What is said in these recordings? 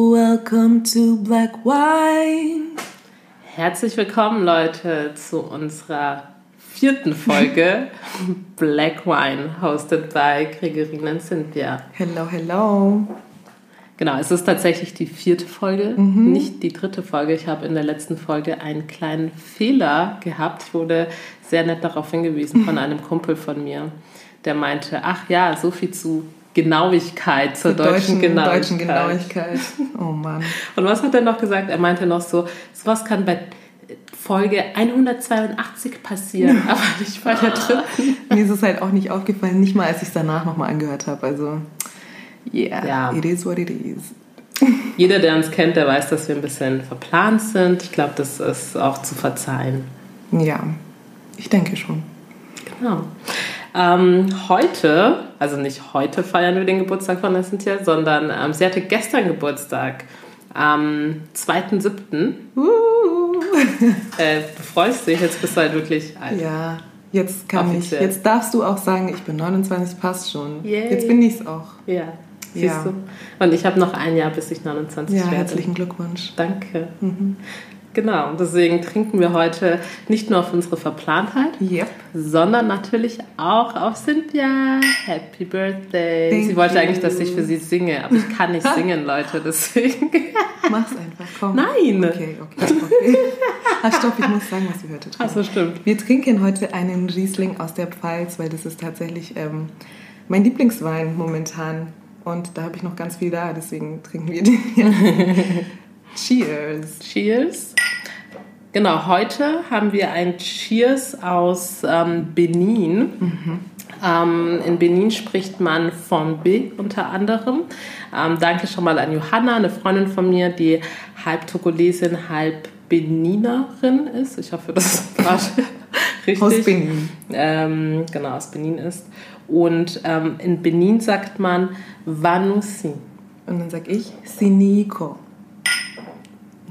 Welcome to Black Wine. Herzlich willkommen, Leute, zu unserer vierten Folge Black Wine, hosted by Gregorine und Cynthia. Hello, hello. Genau, es ist tatsächlich die vierte Folge, Mhm. nicht die dritte Folge. Ich habe in der letzten Folge einen kleinen Fehler gehabt. Ich wurde sehr nett darauf hingewiesen von einem Kumpel von mir, der meinte, ach ja, so viel zu Genauigkeit, zur Zur deutschen, Genauigkeit. deutschen Genauigkeit. Oh Mann. Und was hat er noch gesagt? Er meinte noch so, sowas kann bei Folge 182 passieren, aber nicht bei der dritten. Mir ist es halt auch nicht aufgefallen, nicht mal als ich es danach nochmal angehört habe. Also, yeah, Ja. it is what it is. Jeder, der uns kennt, der weiß, dass wir ein bisschen verplant sind. Ich glaube, das ist auch zu verzeihen. Ja, ich denke schon. Genau. Ähm, heute, also nicht heute feiern wir den Geburtstag von der Cynthia, sondern ähm, sie hatte gestern Geburtstag. Am 2.7. Uh. Äh, du freust dich, jetzt bist du halt wirklich alt. Ja, jetzt kann Offiziell. ich, jetzt darfst du auch sagen, ich bin 29, passt schon. Yay. Jetzt bin ich es auch. Ja, siehst Ja. du. Und ich habe noch ein Jahr, bis ich 29 Ja, werde. herzlichen Glückwunsch. Danke. Genau, deswegen trinken wir heute nicht nur auf unsere Verplantheit, Yep. sondern natürlich auch auf Cynthia. Happy Birthday. Thank sie wollte you. eigentlich, dass ich für sie singe, aber ich kann nicht singen, Leute, deswegen. Mach's einfach, komm. Nein. Okay, okay, okay. Ah, stopp, ich muss sagen, was wir heute trinken. Achso, stimmt. Wir trinken heute einen Riesling aus der Pfalz, weil das ist tatsächlich ähm, mein Lieblingswein momentan. Und da habe ich noch ganz viel da, deswegen trinken wir den hier. Cheers. Cheers. Genau, heute haben wir ein Cheers aus ähm, Benin. Ähm, in Benin spricht man Fombe unter anderem. Ähm, danke schon mal an Johanna, eine Freundin von mir, die halb Togolesin, halb Beninerin ist. Ich hoffe, das war richtig. Aus Benin. Ähm, genau, aus Benin ist. Und ähm, in Benin sagt man Vanusi. Und dann sag ich Siniko.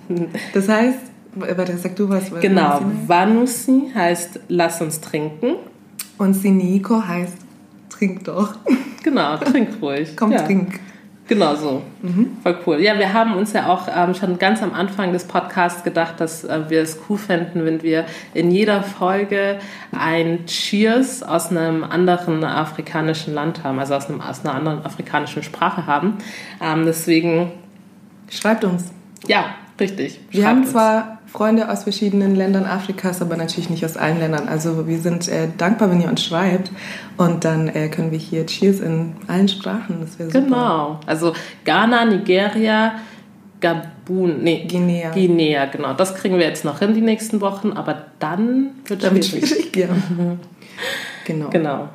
Das heißt, warte, sag du was. Genau, Vanusi heißt lass uns trinken. Und Siniko heißt trink doch. Genau, trink ruhig. Komm, ja. trink. Genau so. Voll cool. Ja, wir haben uns ja auch ähm, schon ganz am Anfang des Podcasts gedacht, dass äh, wir es cool fänden, wenn wir in jeder Folge ein Cheers aus einem anderen afrikanischen Land haben, also aus, einem, aus einer anderen afrikanischen Sprache haben. Ähm, deswegen, Schreibt uns. ja, richtig. Wir haben uns. zwar Freunde aus verschiedenen Ländern Afrikas, aber natürlich nicht aus allen Ländern. Also wir sind äh, dankbar, wenn ihr uns schreibt. Und dann äh, können wir hier Cheers in allen Sprachen. Das wäre super. Genau. Also Ghana, Nigeria, Gabun, nee, Guinea. Guinea, genau. Das kriegen wir jetzt noch hin die nächsten Wochen, aber dann wird Damit schwierig. schwierig, ja. genau. Genau.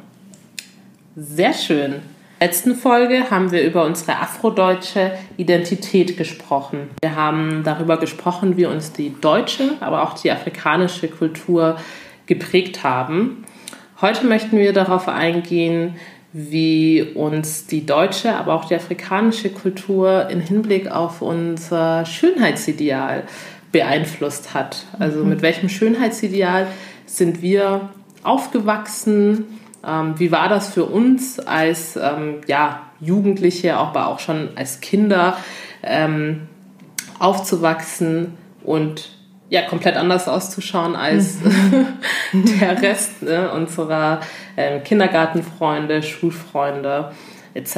Sehr schön. Letzten Folge haben wir über unsere afrodeutsche Identität gesprochen. Wir haben darüber gesprochen, wie uns die deutsche, aber auch die afrikanische Kultur geprägt haben. Heute möchten wir darauf eingehen, wie uns die deutsche, aber auch die afrikanische Kultur im Hinblick auf unser Schönheitsideal beeinflusst hat. Also mit welchem Schönheitsideal sind wir aufgewachsen? Ähm, wie war das für uns als ähm, ja, Jugendliche, aber auch schon als Kinder ähm, aufzuwachsen und ja, komplett anders auszuschauen als der Rest ne, unserer ähm, Kindergartenfreunde, Schulfreunde etc.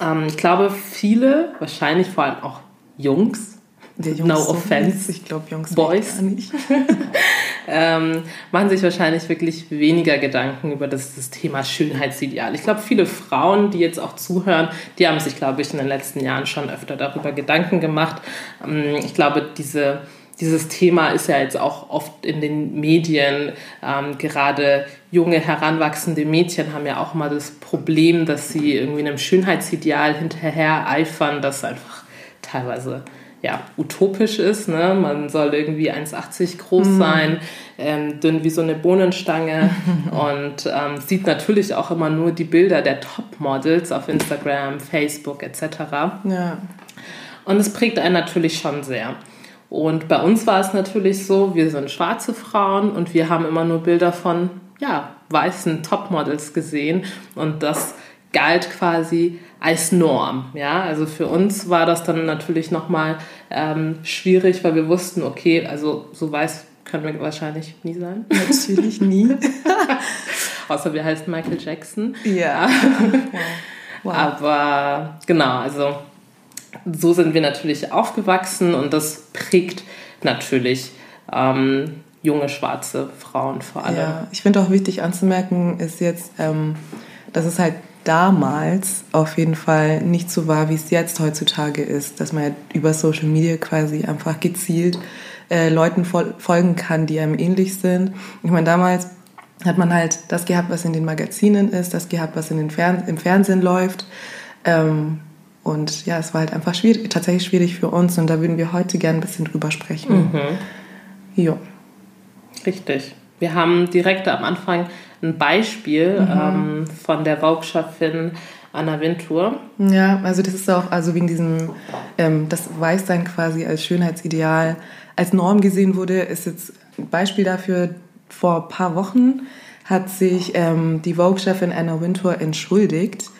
Ähm, ich glaube, viele, wahrscheinlich vor allem auch Jungs no so offense, Ich glaube, Jungs Boys. ähm, machen sich wahrscheinlich wirklich weniger Gedanken über das, das Thema Schönheitsideal. Ich glaube, viele Frauen, die jetzt auch zuhören, die haben sich, glaube ich, in den letzten Jahren schon öfter darüber Gedanken gemacht. Ähm, ich glaube, diese, dieses Thema ist ja jetzt auch oft in den Medien. Ähm, gerade junge, heranwachsende Mädchen haben ja auch mal das Problem, dass sie irgendwie einem Schönheitsideal hinterher eifern, das einfach teilweise ja, utopisch ist. Ne? Man soll irgendwie 1,80 groß sein, ähm, dünn wie so eine Bohnenstange und ähm, sieht natürlich auch immer nur die Bilder der Topmodels auf Instagram, Facebook etc. Ja. Und es prägt einen natürlich schon sehr. Und bei uns war es natürlich so, wir sind schwarze Frauen und wir haben immer nur Bilder von ja, weißen Topmodels gesehen und das galt quasi als Norm. Ja, also für uns war das dann natürlich nochmal ähm, schwierig, weil wir wussten, okay, also so weiß können wir wahrscheinlich nie sein. Natürlich nie. Außer wir heißen Michael Jackson. Ja. wow. Aber genau, also so sind wir natürlich aufgewachsen und das prägt natürlich ähm, junge schwarze Frauen vor allem. Ja, ich finde auch wichtig anzumerken, ist jetzt, ähm, dass es halt damals auf jeden Fall nicht so war, wie es jetzt heutzutage ist, dass man über Social Media quasi einfach gezielt äh, Leuten fol folgen kann, die einem ähnlich sind. Ich meine, damals hat man halt das gehabt, was in den Magazinen ist, das gehabt, was in den Fern im Fernsehen läuft. Ähm, und ja, es war halt einfach schwierig, tatsächlich schwierig für uns und da würden wir heute gerne ein bisschen drüber sprechen. Mhm. Jo. Richtig. Wir haben direkt am Anfang ein Beispiel mhm. ähm, von der Vogue-Chefin Anna Wintour. Ja, also das ist auch, also wegen diesem, ähm, das Weißsein quasi als Schönheitsideal, als Norm gesehen wurde, ist jetzt ein Beispiel dafür, vor ein paar Wochen hat sich ähm, die Vogue-Chefin Anna Wintour entschuldigt.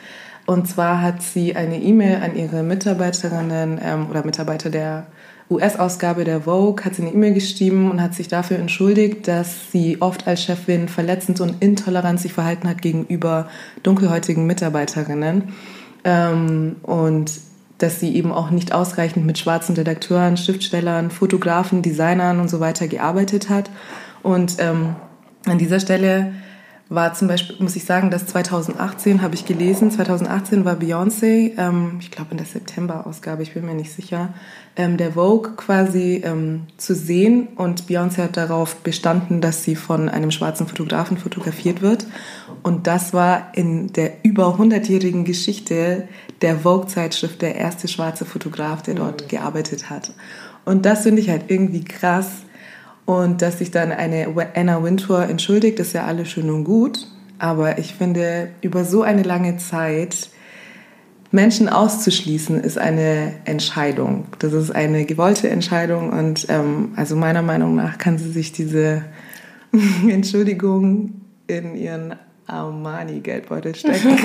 Und zwar hat sie eine E-Mail an ihre Mitarbeiterinnen ähm, oder Mitarbeiter der US-Ausgabe der Vogue hat sie eine E-Mail geschrieben und hat sich dafür entschuldigt, dass sie oft als Chefin verletzend und intolerant sich verhalten hat gegenüber dunkelhäutigen Mitarbeiterinnen. Ähm, und dass sie eben auch nicht ausreichend mit schwarzen Redakteuren, Schriftstellern, Fotografen, Designern und so weiter gearbeitet hat. Und ähm, an dieser Stelle war zum Beispiel, muss ich sagen, dass 2018 habe ich gelesen, 2018 war Beyoncé, ähm, ich glaube in der September-Ausgabe, ich bin mir nicht sicher, ähm, der Vogue quasi ähm, zu sehen und Beyoncé hat darauf bestanden, dass sie von einem schwarzen Fotografen fotografiert wird und das war in der über 100-jährigen Geschichte der Vogue-Zeitschrift der erste schwarze Fotograf, der dort mhm. gearbeitet hat. Und das finde ich halt irgendwie krass, und dass sich dann eine Anna Wintour entschuldigt, ist ja alles schön und gut. Aber ich finde, über so eine lange Zeit Menschen auszuschließen, ist eine Entscheidung. Das ist eine gewollte Entscheidung. Und ähm, also meiner Meinung nach kann sie sich diese Entschuldigung in ihren Armani-Geldbeutel stecken.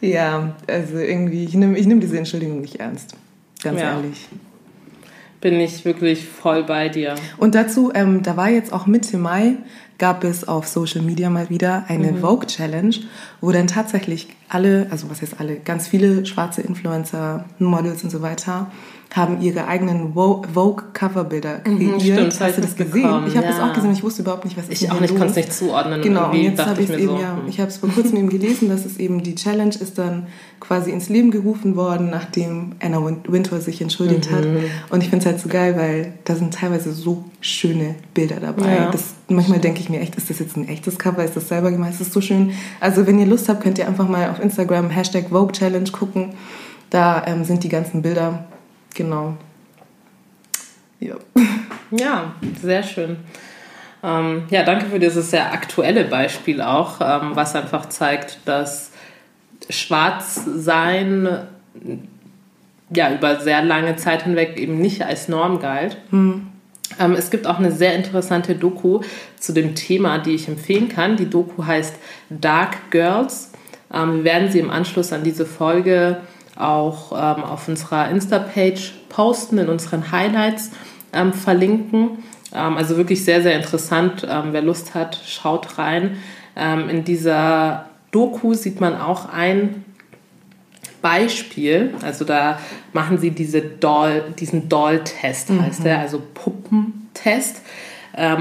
ja, also irgendwie, ich nehme ich nehm diese Entschuldigung nicht ernst. Ganz ja. ehrlich bin ich wirklich voll bei dir. Und dazu, ähm, da war jetzt auch Mitte Mai, gab es auf Social Media mal wieder eine mhm. Vogue Challenge, wo dann tatsächlich alle, also was heißt alle, ganz viele schwarze Influencer, Models und so weiter haben ihre eigenen Vogue-Coverbilder kreiert. Mhm, stimmt, Hast du das gesehen? Ich habe ja. das auch gesehen. Ich wusste überhaupt nicht, was ist Ich auch nicht, konnte es nicht zuordnen. Genau, und jetzt habe ich es eben, so, ja, hm. ich habe es vor kurzem eben gelesen, dass es eben die Challenge ist dann quasi ins Leben gerufen worden, nachdem Anna Wintour sich entschuldigt mhm. hat. Und ich finde es halt so geil, weil da sind teilweise so schöne Bilder dabei. Ja. Das, manchmal denke ich mir echt, ist das jetzt ein echtes Cover? Ist das selber gemacht? Ist das so schön? Also wenn ihr Lust habt, könnt ihr einfach mal auf Instagram Hashtag Vogue Challenge gucken. Da ähm, sind die ganzen Bilder Genau. Ja. Ja, sehr schön. Ähm, ja, danke für dieses sehr aktuelle Beispiel auch, ähm, was einfach zeigt, dass Schwarzsein ja über sehr lange Zeit hinweg eben nicht als Norm galt. Mhm. Ähm, es gibt auch eine sehr interessante Doku zu dem Thema, die ich empfehlen kann. Die Doku heißt Dark Girls. Ähm, wir werden sie im Anschluss an diese Folge auch ähm, auf unserer Insta-Page posten, in unseren Highlights ähm, verlinken. Ähm, also wirklich sehr, sehr interessant. Ähm, wer Lust hat, schaut rein. Ähm, in dieser Doku sieht man auch ein Beispiel. Also da machen sie diese Doll, diesen Doll-Test, mhm. heißt der, also Puppentest.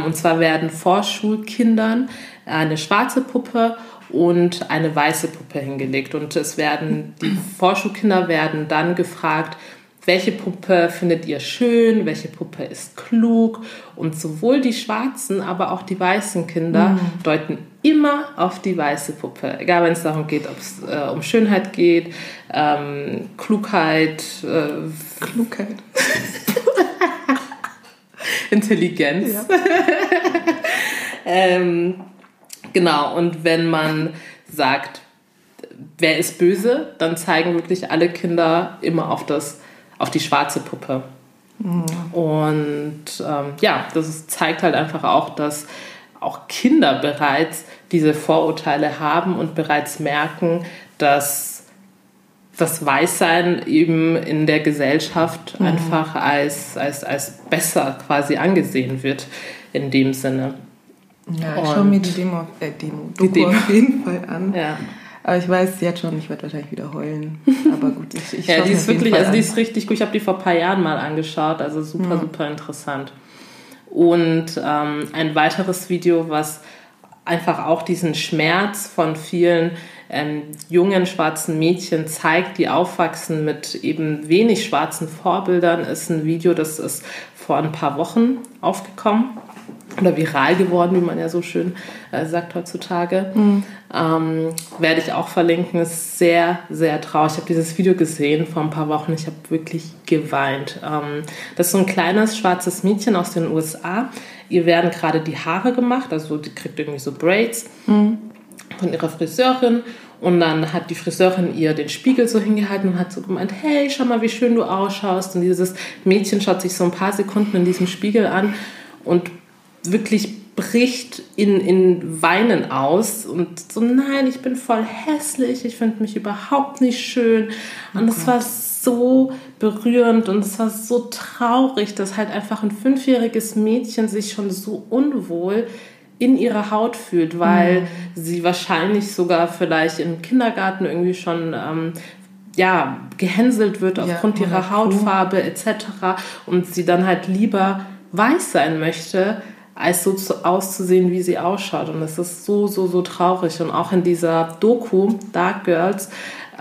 Und zwar werden Vorschulkindern eine schwarze Puppe und eine weiße Puppe hingelegt. Und es werden, die Vorschulkinder werden dann gefragt, welche Puppe findet ihr schön, welche Puppe ist klug. Und sowohl die schwarzen, aber auch die weißen Kinder mhm. deuten immer auf die weiße Puppe. Egal, wenn es darum geht, ob es äh, um Schönheit geht, ähm, Klugheit. Äh, Klugheit. Intelligenz. Ähm, Genau, und wenn man sagt, wer ist böse, dann zeigen wirklich alle Kinder immer auf, das, auf die schwarze Puppe. Mhm. Und ähm, ja, das zeigt halt einfach auch, dass auch Kinder bereits diese Vorurteile haben und bereits merken, dass das Weißsein eben in der Gesellschaft mhm. einfach als, als, als besser quasi angesehen wird in dem Sinne. Ja, ich schaue mir die Demo, äh, Demo, Doku die Demo. auf jeden Fall an. Ja. Aber ich weiß jetzt schon, ich werde wahrscheinlich wieder heulen. Aber gut, ich, ich Ja, die ist wirklich, also die ist richtig gut. Ich habe die vor ein paar Jahren mal angeschaut, also super, mhm. super interessant. Und ähm, ein weiteres Video, was einfach auch diesen Schmerz von vielen ähm, jungen schwarzen Mädchen zeigt, die aufwachsen mit eben wenig schwarzen Vorbildern, ist ein Video, das ist vor ein paar Wochen aufgekommen oder viral geworden, wie man ja so schön äh, sagt heutzutage. Mhm. Ähm, werde ich auch verlinken. Ist sehr, sehr traurig. Ich habe dieses Video gesehen vor ein paar Wochen. Ich habe wirklich geweint. Ähm, das ist so ein kleines schwarzes Mädchen aus den USA. Ihr werden gerade die Haare gemacht, also die kriegt irgendwie so Braids mhm. von ihrer Friseurin. Und dann hat die Friseurin ihr den Spiegel so hingehalten und hat so gemeint, hey, schau mal, wie schön du ausschaust. Und dieses Mädchen schaut sich so ein paar Sekunden in diesem Spiegel an und wirklich bricht in, in Weinen aus und so, nein, ich bin voll hässlich, ich finde mich überhaupt nicht schön. Und es war so berührend und es war so traurig, dass halt einfach ein fünfjähriges Mädchen sich schon so unwohl in ihrer Haut fühlt, weil mhm. sie wahrscheinlich sogar vielleicht im Kindergarten irgendwie schon ähm, ja, gehänselt wird aufgrund ja, ihrer Hautfarbe etc. und sie dann halt lieber weiß sein möchte, als so zu, auszusehen, wie sie ausschaut. Und das ist so, so, so traurig. Und auch in dieser Doku Dark Girls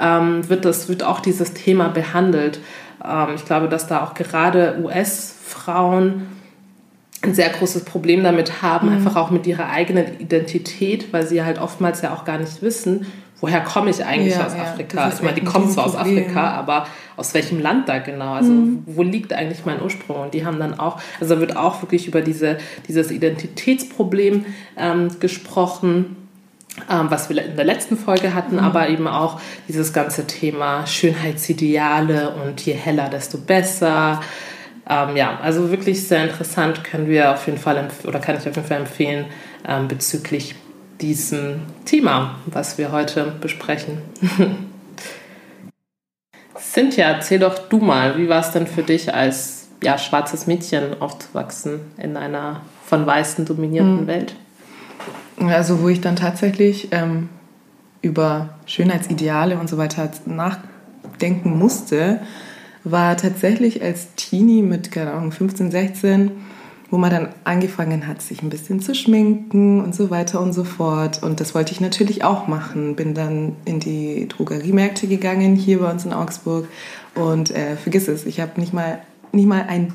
ähm, wird, das, wird auch dieses Thema behandelt. Ähm, ich glaube, dass da auch gerade US-Frauen ein sehr großes Problem damit haben, mhm. einfach auch mit ihrer eigenen Identität, weil sie halt oftmals ja auch gar nicht wissen, woher komme ich eigentlich ja, aus ja, Afrika? Ich meine, die kommen zwar aus Afrika, aber aus welchem Land da genau? Also mhm. wo liegt eigentlich mein Ursprung? Und die haben dann auch, also wird auch wirklich über diese, dieses Identitätsproblem ähm, gesprochen. Ähm, was wir in der letzten Folge hatten, mhm. aber eben auch dieses ganze Thema Schönheitsideale und je heller, desto besser. Ähm, ja, also wirklich sehr interessant, können wir auf jeden Fall oder kann ich auf jeden Fall empfehlen ähm, bezüglich diesem Thema, was wir heute besprechen. Cynthia, erzähl doch du mal, wie war es denn für dich als ja, schwarzes Mädchen aufzuwachsen in einer von Weißen dominierten mhm. Welt? Also wo ich dann tatsächlich ähm, über Schönheitsideale und so weiter nachdenken musste, war tatsächlich als Teenie mit, keine Ahnung, 15, 16 wo man dann angefangen hat, sich ein bisschen zu schminken und so weiter und so fort. Und das wollte ich natürlich auch machen. Bin dann in die Drogeriemärkte gegangen, hier bei uns in Augsburg. Und äh, vergiss es, ich habe nicht mal, nicht mal ein,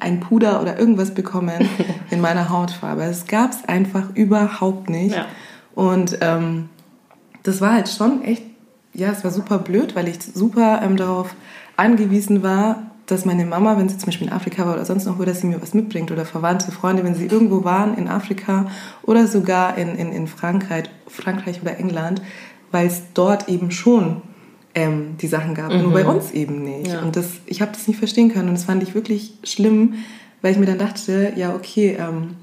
ein Puder oder irgendwas bekommen in meiner Hautfarbe. Es gab es einfach überhaupt nicht. Ja. Und ähm, das war halt schon echt, ja, es war super blöd, weil ich super ähm, darauf angewiesen war, dass meine Mama, wenn sie zum Beispiel in Afrika war oder sonst noch wo, dass sie mir was mitbringt oder Verwandte, Freunde, wenn sie irgendwo waren in Afrika oder sogar in, in, in Frankreich, Frankreich oder England, weil es dort eben schon ähm, die Sachen gab, mhm. nur bei mhm. uns eben nicht. Ja. Und das, ich habe das nicht verstehen können und das fand ich wirklich schlimm, weil ich mir dann dachte, ja okay, ähm,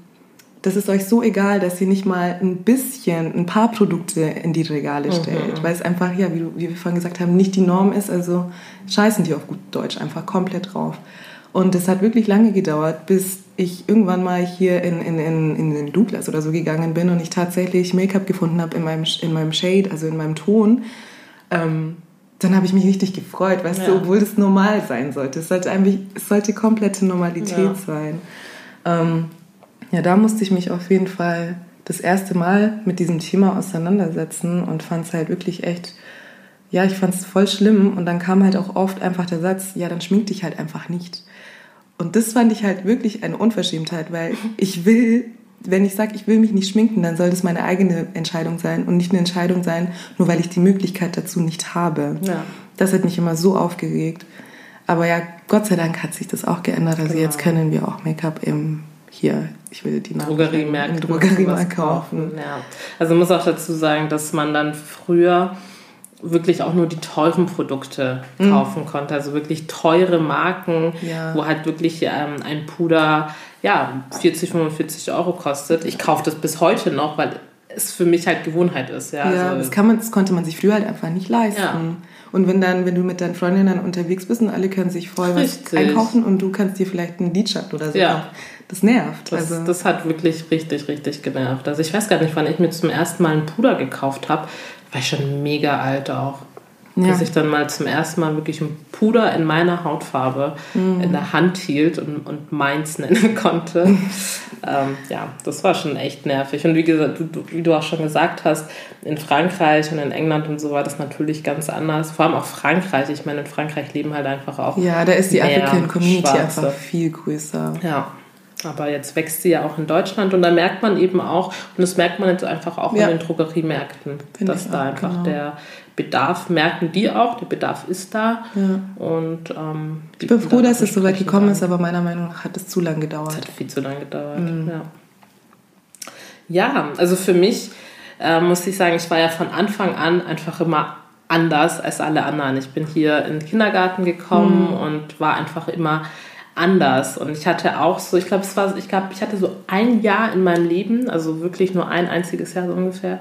das ist euch so egal, dass ihr nicht mal ein bisschen, ein paar Produkte in die Regale mhm. stellt, mhm. weil es einfach, ja, wie, du, wie wir vorhin gesagt haben, nicht die Norm ist. Also scheißen die auf gut Deutsch einfach komplett drauf. Und es hat wirklich lange gedauert, bis ich irgendwann mal hier in, in, in, in den Douglas oder so gegangen bin und ich tatsächlich Make-up gefunden habe in meinem, in meinem Shade, also in meinem Ton. Ähm, dann habe ich mich richtig gefreut, weißt ja. du, obwohl das normal sein sollte. Es sollte, einfach, es sollte komplette Normalität ja. sein. Ähm, ja, da musste ich mich auf jeden Fall das erste Mal mit diesem Thema auseinandersetzen und fand es halt wirklich echt, ja, ich fand es voll schlimm. Und dann kam halt auch oft einfach der Satz, ja, dann schmink dich halt einfach nicht. Und das fand ich halt wirklich eine Unverschämtheit, weil ich will, wenn ich sage, ich will mich nicht schminken, dann soll das meine eigene Entscheidung sein und nicht eine Entscheidung sein, nur weil ich die Möglichkeit dazu nicht habe. Ja. Das hat mich immer so aufgeregt. Aber ja, Gott sei Dank hat sich das auch geändert. Also genau. jetzt können wir auch Make-up im hier, ich will die Drogeriemärkte Drogeriemarkt kaufen. Ja. Also muss auch dazu sagen, dass man dann früher wirklich auch nur die teuren Produkte mhm. kaufen konnte. Also wirklich teure Marken, ja. wo halt wirklich ähm, ein Puder ja, 40, 45 Euro kostet. Ich kaufe das bis heute noch, weil es für mich halt Gewohnheit ist. Ja, ja also, das, kann man, das konnte man sich früher halt einfach nicht leisten. Ja. Und wenn dann, wenn du mit deinen Freundinnen unterwegs bist und alle können sich voll Richtig. was einkaufen und du kannst dir vielleicht einen Lidschatten oder so ja. Das nervt. Das, also. das hat wirklich richtig, richtig genervt. Also ich weiß gar nicht, wann ich mir zum ersten Mal einen Puder gekauft habe. War ich schon mega alt auch. Ja. Dass ich dann mal zum ersten Mal wirklich ein Puder in meiner Hautfarbe mhm. in der Hand hielt und, und meins nennen konnte. ähm, ja, das war schon echt nervig. Und wie, gesagt, du, wie du auch schon gesagt hast, in Frankreich und in England und so war das natürlich ganz anders. Vor allem auch Frankreich. Ich meine, in Frankreich leben halt einfach auch. Ja, da ist die African Community Schwarze. einfach viel größer. Ja. Aber jetzt wächst sie ja auch in Deutschland und da merkt man eben auch, und das merkt man jetzt einfach auch ja. in den Drogeriemärkten, Find dass da auch, einfach genau. der Bedarf, merken die auch, der Bedarf ist da. Ja. Und, ähm, ich bin froh, dass es so weit gekommen ist, aber meiner Meinung nach hat es zu lange gedauert. Es hat viel zu lange gedauert, mhm. ja. Ja, also für mich äh, muss ich sagen, ich war ja von Anfang an einfach immer anders als alle anderen. Ich bin hier in den Kindergarten gekommen mhm. und war einfach immer anders. Und ich hatte auch so, ich glaube, es war, ich glaube, ich hatte so ein Jahr in meinem Leben, also wirklich nur ein einziges Jahr so ungefähr,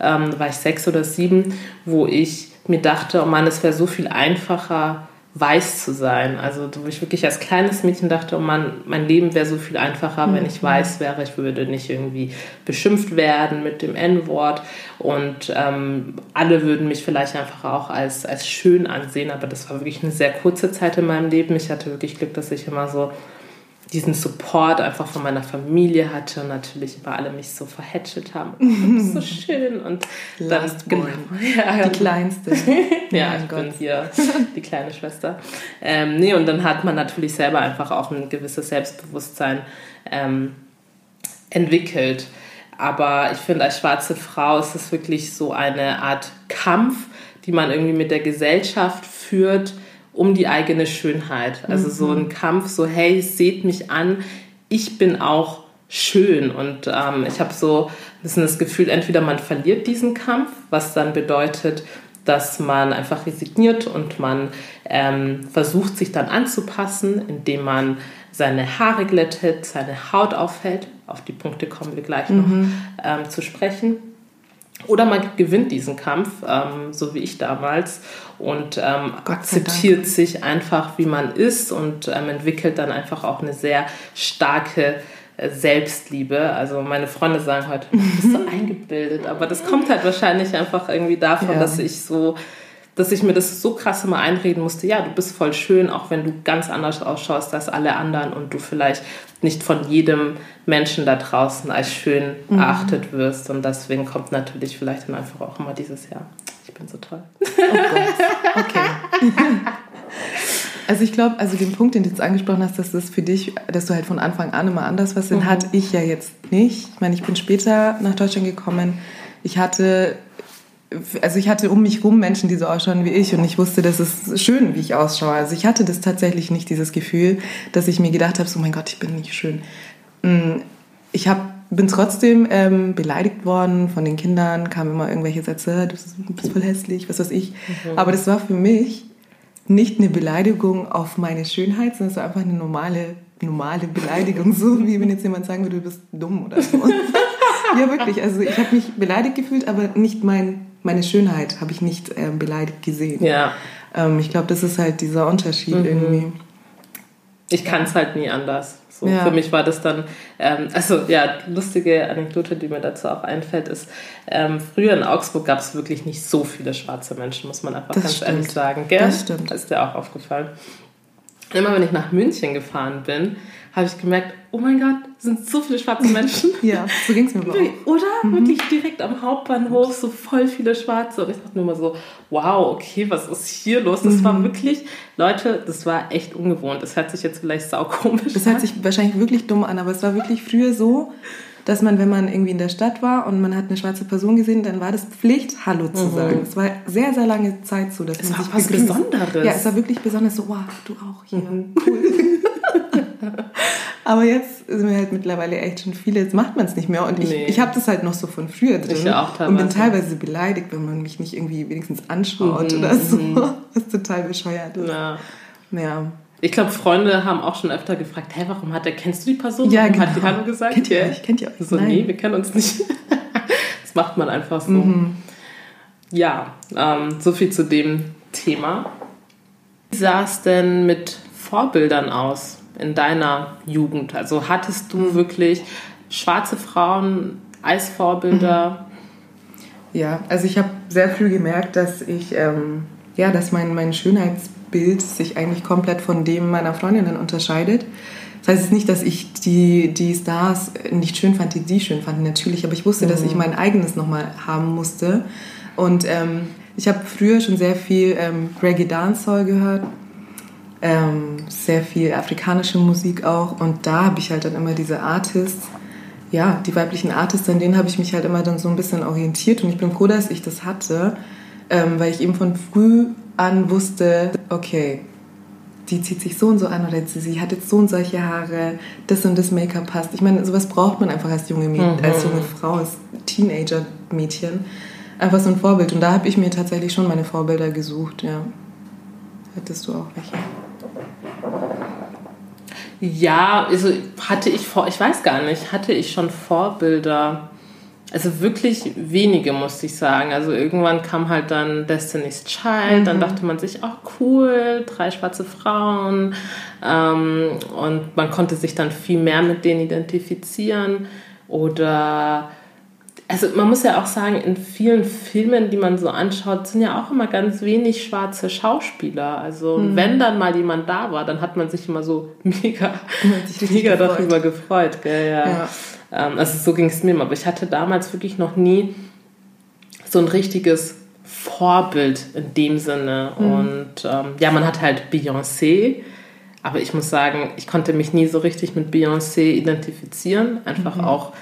ähm, war ich sechs oder sieben, wo ich mir dachte, oh Mann, es wäre so viel einfacher, weiß zu sein. Also wo ich wirklich als kleines Mädchen dachte, oh Mann, mein Leben wäre so viel einfacher, mhm. wenn ich mhm. weiß wäre. Ich würde nicht irgendwie beschimpft werden mit dem N-Wort und ähm, alle würden mich vielleicht einfach auch als, als schön ansehen. Aber das war wirklich eine sehr kurze Zeit in meinem Leben. Ich hatte wirklich Glück, dass ich immer so diesen Support einfach von meiner Familie hatte und natürlich über alle mich so verhätschelt haben. Du bist so schön und dann genau, ja, die kleinste. ja, ich bin hier die kleine Schwester. Ähm, nee, und dann hat man natürlich selber einfach auch ein gewisses Selbstbewusstsein ähm, entwickelt. Aber ich finde, als schwarze Frau ist es wirklich so eine Art Kampf, die man irgendwie mit der Gesellschaft führt, um die eigene Schönheit. Also mhm. so ein Kampf, so hey, seht mich an, ich bin auch schön. Und ähm, ich habe so das, das Gefühl, entweder man verliert diesen Kampf, was dann bedeutet, dass man einfach resigniert und man ähm, versucht, sich dann anzupassen, indem man seine Haare glättet, seine Haut aufhält. Auf die Punkte kommen wir gleich noch mhm. ähm, zu sprechen. Oder man gewinnt diesen Kampf, ähm, so wie ich damals, und ähm, akzeptiert sich einfach, wie man ist und ähm, entwickelt dann einfach auch eine sehr starke äh, Selbstliebe. Also meine Freunde sagen heute, du bist so eingebildet, aber das kommt halt wahrscheinlich einfach irgendwie davon, ja. dass ich so dass ich mir das so krass immer einreden musste, ja, du bist voll schön, auch wenn du ganz anders ausschaust als alle anderen und du vielleicht nicht von jedem Menschen da draußen als schön mhm. erachtet wirst. Und deswegen kommt natürlich vielleicht dann einfach auch immer dieses Jahr. Ich bin so toll. Oh. Okay. Also ich glaube, also den Punkt, den du jetzt angesprochen hast, dass das für dich, dass du halt von Anfang an immer anders was, den mhm. hatte ich ja jetzt nicht. Ich meine, ich bin später nach Deutschland gekommen. Ich hatte also ich hatte um mich rum Menschen, die so ausschauen wie ich und ich wusste, das ist schön, wie ich ausschaue. Also ich hatte das tatsächlich nicht, dieses Gefühl, dass ich mir gedacht habe, so mein Gott, ich bin nicht schön. Mm, ich hab, bin trotzdem ähm, beleidigt worden von den Kindern, kamen immer irgendwelche Sätze, du bist voll hässlich, was weiß ich. Mhm. Aber das war für mich nicht eine Beleidigung auf meine Schönheit, sondern es war einfach eine normale, normale Beleidigung, so wie wenn jetzt jemand sagen würde, du bist dumm oder so. ja, wirklich. Also ich habe mich beleidigt gefühlt, aber nicht mein meine Schönheit habe ich nicht äh, beleidigt gesehen. Ja. Ähm, ich glaube, das ist halt dieser Unterschied mhm. irgendwie. Ich kann es halt nie anders. So, ja. Für mich war das dann, ähm, also ja, lustige Anekdote, die mir dazu auch einfällt, ist, ähm, früher in Augsburg gab es wirklich nicht so viele schwarze Menschen, muss man einfach das ganz stimmt. ehrlich sagen. Gell? Das stimmt. Das ist dir auch aufgefallen. Immer wenn ich nach München gefahren bin, habe ich gemerkt, oh mein Gott, sind so viele schwarze Menschen. ja, so ging es mir aber auch. Oder? Mhm. Wirklich direkt am Hauptbahnhof, so voll viele Schwarze. Und ich dachte nur mal so, wow, okay, was ist hier los? Das mhm. war wirklich, Leute, das war echt ungewohnt. Das hört sich jetzt vielleicht saukomisch Das hört sich wahrscheinlich wirklich dumm an, aber es war wirklich früher so, dass man, wenn man irgendwie in der Stadt war und man hat eine schwarze Person gesehen, dann war das Pflicht, Hallo zu mhm. sagen. Es war sehr, sehr lange Zeit so. Dass es man war sich was Besonderes. Ja, es war wirklich besonders so, wow, du auch hier. Mhm. Cool. Aber jetzt sind wir halt mittlerweile echt schon viele, jetzt macht man es nicht mehr. Und ich, nee. ich habe das halt noch so von früher drin. Ich auch teilweise. Und bin teilweise beleidigt, wenn man mich nicht irgendwie wenigstens anschaut mhm. oder so. Was total bescheuert ist. Ja. ja. Ich glaube, Freunde haben auch schon öfter gefragt, hey, warum hat er, kennst du die Person? Ja, genau. hat die Hallo gesagt? Kennt ihr euch? Kennt ihr euch? So, Nein. nee, wir kennen uns nicht. Das macht man einfach so. Mhm. Ja, ähm, so viel zu dem Thema. Wie sah es denn mit Vorbildern aus in deiner Jugend? Also hattest du wirklich schwarze Frauen als Vorbilder? Mhm. Ja, also ich habe sehr früh gemerkt, dass ich, ähm, ja, dass mein, mein Schönheitsbild sich eigentlich komplett von dem meiner Freundinnen unterscheidet. Das heißt nicht, dass ich die, die Stars nicht schön fand, die sie schön fanden, natürlich, aber ich wusste, mhm. dass ich mein eigenes nochmal haben musste. Und ähm, ich habe früher schon sehr viel ähm, Reggae Dancehall gehört, ähm, sehr viel afrikanische Musik auch. Und da habe ich halt dann immer diese Artists, ja, die weiblichen Artists, an denen habe ich mich halt immer dann so ein bisschen orientiert. Und ich bin froh, dass ich das hatte, ähm, weil ich eben von früh an wusste, okay, die zieht sich so und so an oder sie, sie hat jetzt so und solche Haare, das und das Make-up passt. Ich meine, sowas braucht man einfach als junge, Mädchen, mhm. als junge Frau, als Teenager-Mädchen. Einfach so ein Vorbild. Und da habe ich mir tatsächlich schon meine Vorbilder gesucht, ja. Hättest du auch welche? Ja, also hatte ich vor, ich weiß gar nicht, hatte ich schon Vorbilder. Also wirklich wenige, musste ich sagen. Also irgendwann kam halt dann Destiny's Child, mhm. dann dachte man sich, ach cool, drei schwarze Frauen. Ähm, und man konnte sich dann viel mehr mit denen identifizieren. Oder also man muss ja auch sagen, in vielen Filmen, die man so anschaut, sind ja auch immer ganz wenig schwarze Schauspieler. Also mhm. wenn dann mal jemand da war, dann hat man sich immer so mega, mega darüber gefreut. Gell? Ja. ja. Ähm, also so ging es mir immer. Aber ich hatte damals wirklich noch nie so ein richtiges Vorbild in dem Sinne. Mhm. Und ähm, ja, man hat halt Beyoncé. Aber ich muss sagen, ich konnte mich nie so richtig mit Beyoncé identifizieren. Einfach mhm. auch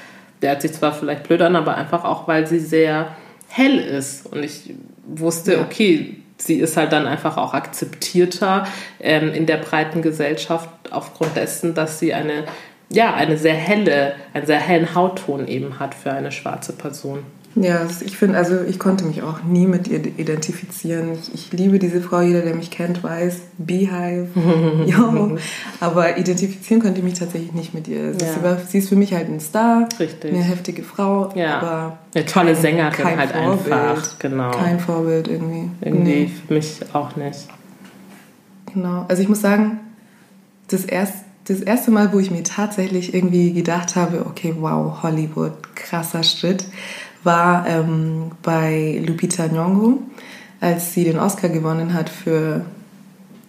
der hat sich zwar vielleicht blöd an, aber einfach auch, weil sie sehr hell ist. Und ich wusste, ja. okay, sie ist halt dann einfach auch akzeptierter ähm, in der breiten Gesellschaft aufgrund dessen, dass sie eine, ja, eine sehr helle, einen sehr hellen Hautton eben hat für eine schwarze Person. Ja, ich finde, also ich konnte mich auch nie mit ihr identifizieren. Ich, ich liebe diese Frau, jeder, der mich kennt, weiß, Beehive, yo. Aber identifizieren konnte ich mich tatsächlich nicht mit ihr. Ja. Sie, war, sie, ist für mich halt ein Star, Richtig. eine heftige Frau, ja. aber eine tolle Sängerin kein halt Vorbild, einfach, genau. Kein Vorbild irgendwie. Irgendwie nee. für mich auch nicht. Genau, also ich muss sagen, das erste das erste Mal, wo ich mir tatsächlich irgendwie gedacht habe, okay, wow, Hollywood, krasser Schritt, war ähm, bei Lupita Nyong'o, als sie den Oscar gewonnen hat für